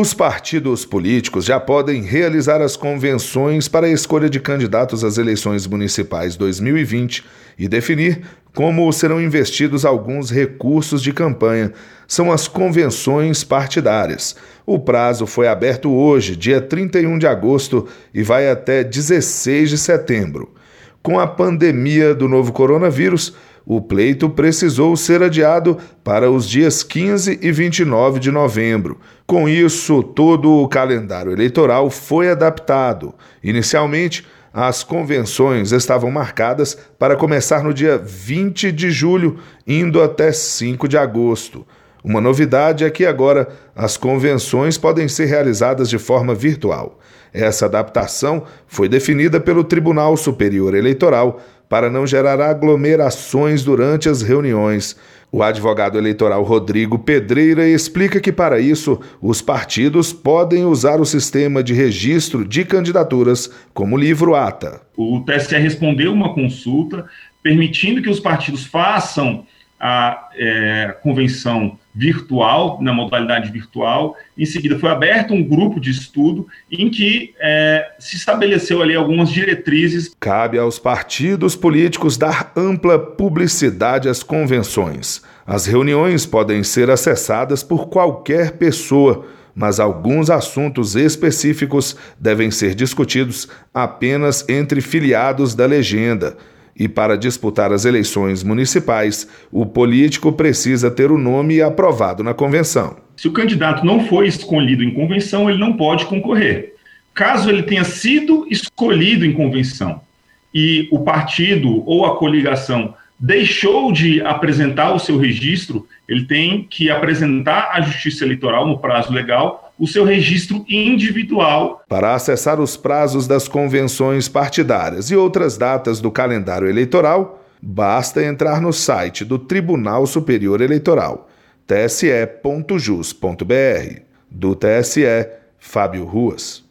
Os partidos políticos já podem realizar as convenções para a escolha de candidatos às eleições municipais 2020 e definir como serão investidos alguns recursos de campanha. São as convenções partidárias. O prazo foi aberto hoje, dia 31 de agosto, e vai até 16 de setembro. Com a pandemia do novo coronavírus, o pleito precisou ser adiado para os dias 15 e 29 de novembro. Com isso, todo o calendário eleitoral foi adaptado. Inicialmente, as convenções estavam marcadas para começar no dia 20 de julho, indo até 5 de agosto. Uma novidade é que agora as convenções podem ser realizadas de forma virtual. Essa adaptação foi definida pelo Tribunal Superior Eleitoral para não gerar aglomerações durante as reuniões. O advogado eleitoral Rodrigo Pedreira explica que, para isso, os partidos podem usar o sistema de registro de candidaturas como livro ata. O TSE respondeu uma consulta permitindo que os partidos façam a é, convenção virtual, na modalidade virtual. Em seguida, foi aberto um grupo de estudo em que é, se estabeleceu ali algumas diretrizes. Cabe aos partidos políticos dar ampla publicidade às convenções. As reuniões podem ser acessadas por qualquer pessoa, mas alguns assuntos específicos devem ser discutidos apenas entre filiados da legenda. E para disputar as eleições municipais, o político precisa ter o nome aprovado na convenção. Se o candidato não foi escolhido em convenção, ele não pode concorrer. Caso ele tenha sido escolhido em convenção e o partido ou a coligação deixou de apresentar o seu registro, ele tem que apresentar à Justiça Eleitoral, no prazo legal, o seu registro individual. Para acessar os prazos das convenções partidárias e outras datas do calendário eleitoral, basta entrar no site do Tribunal Superior Eleitoral, tse.jus.br. Do TSE, Fábio Ruas.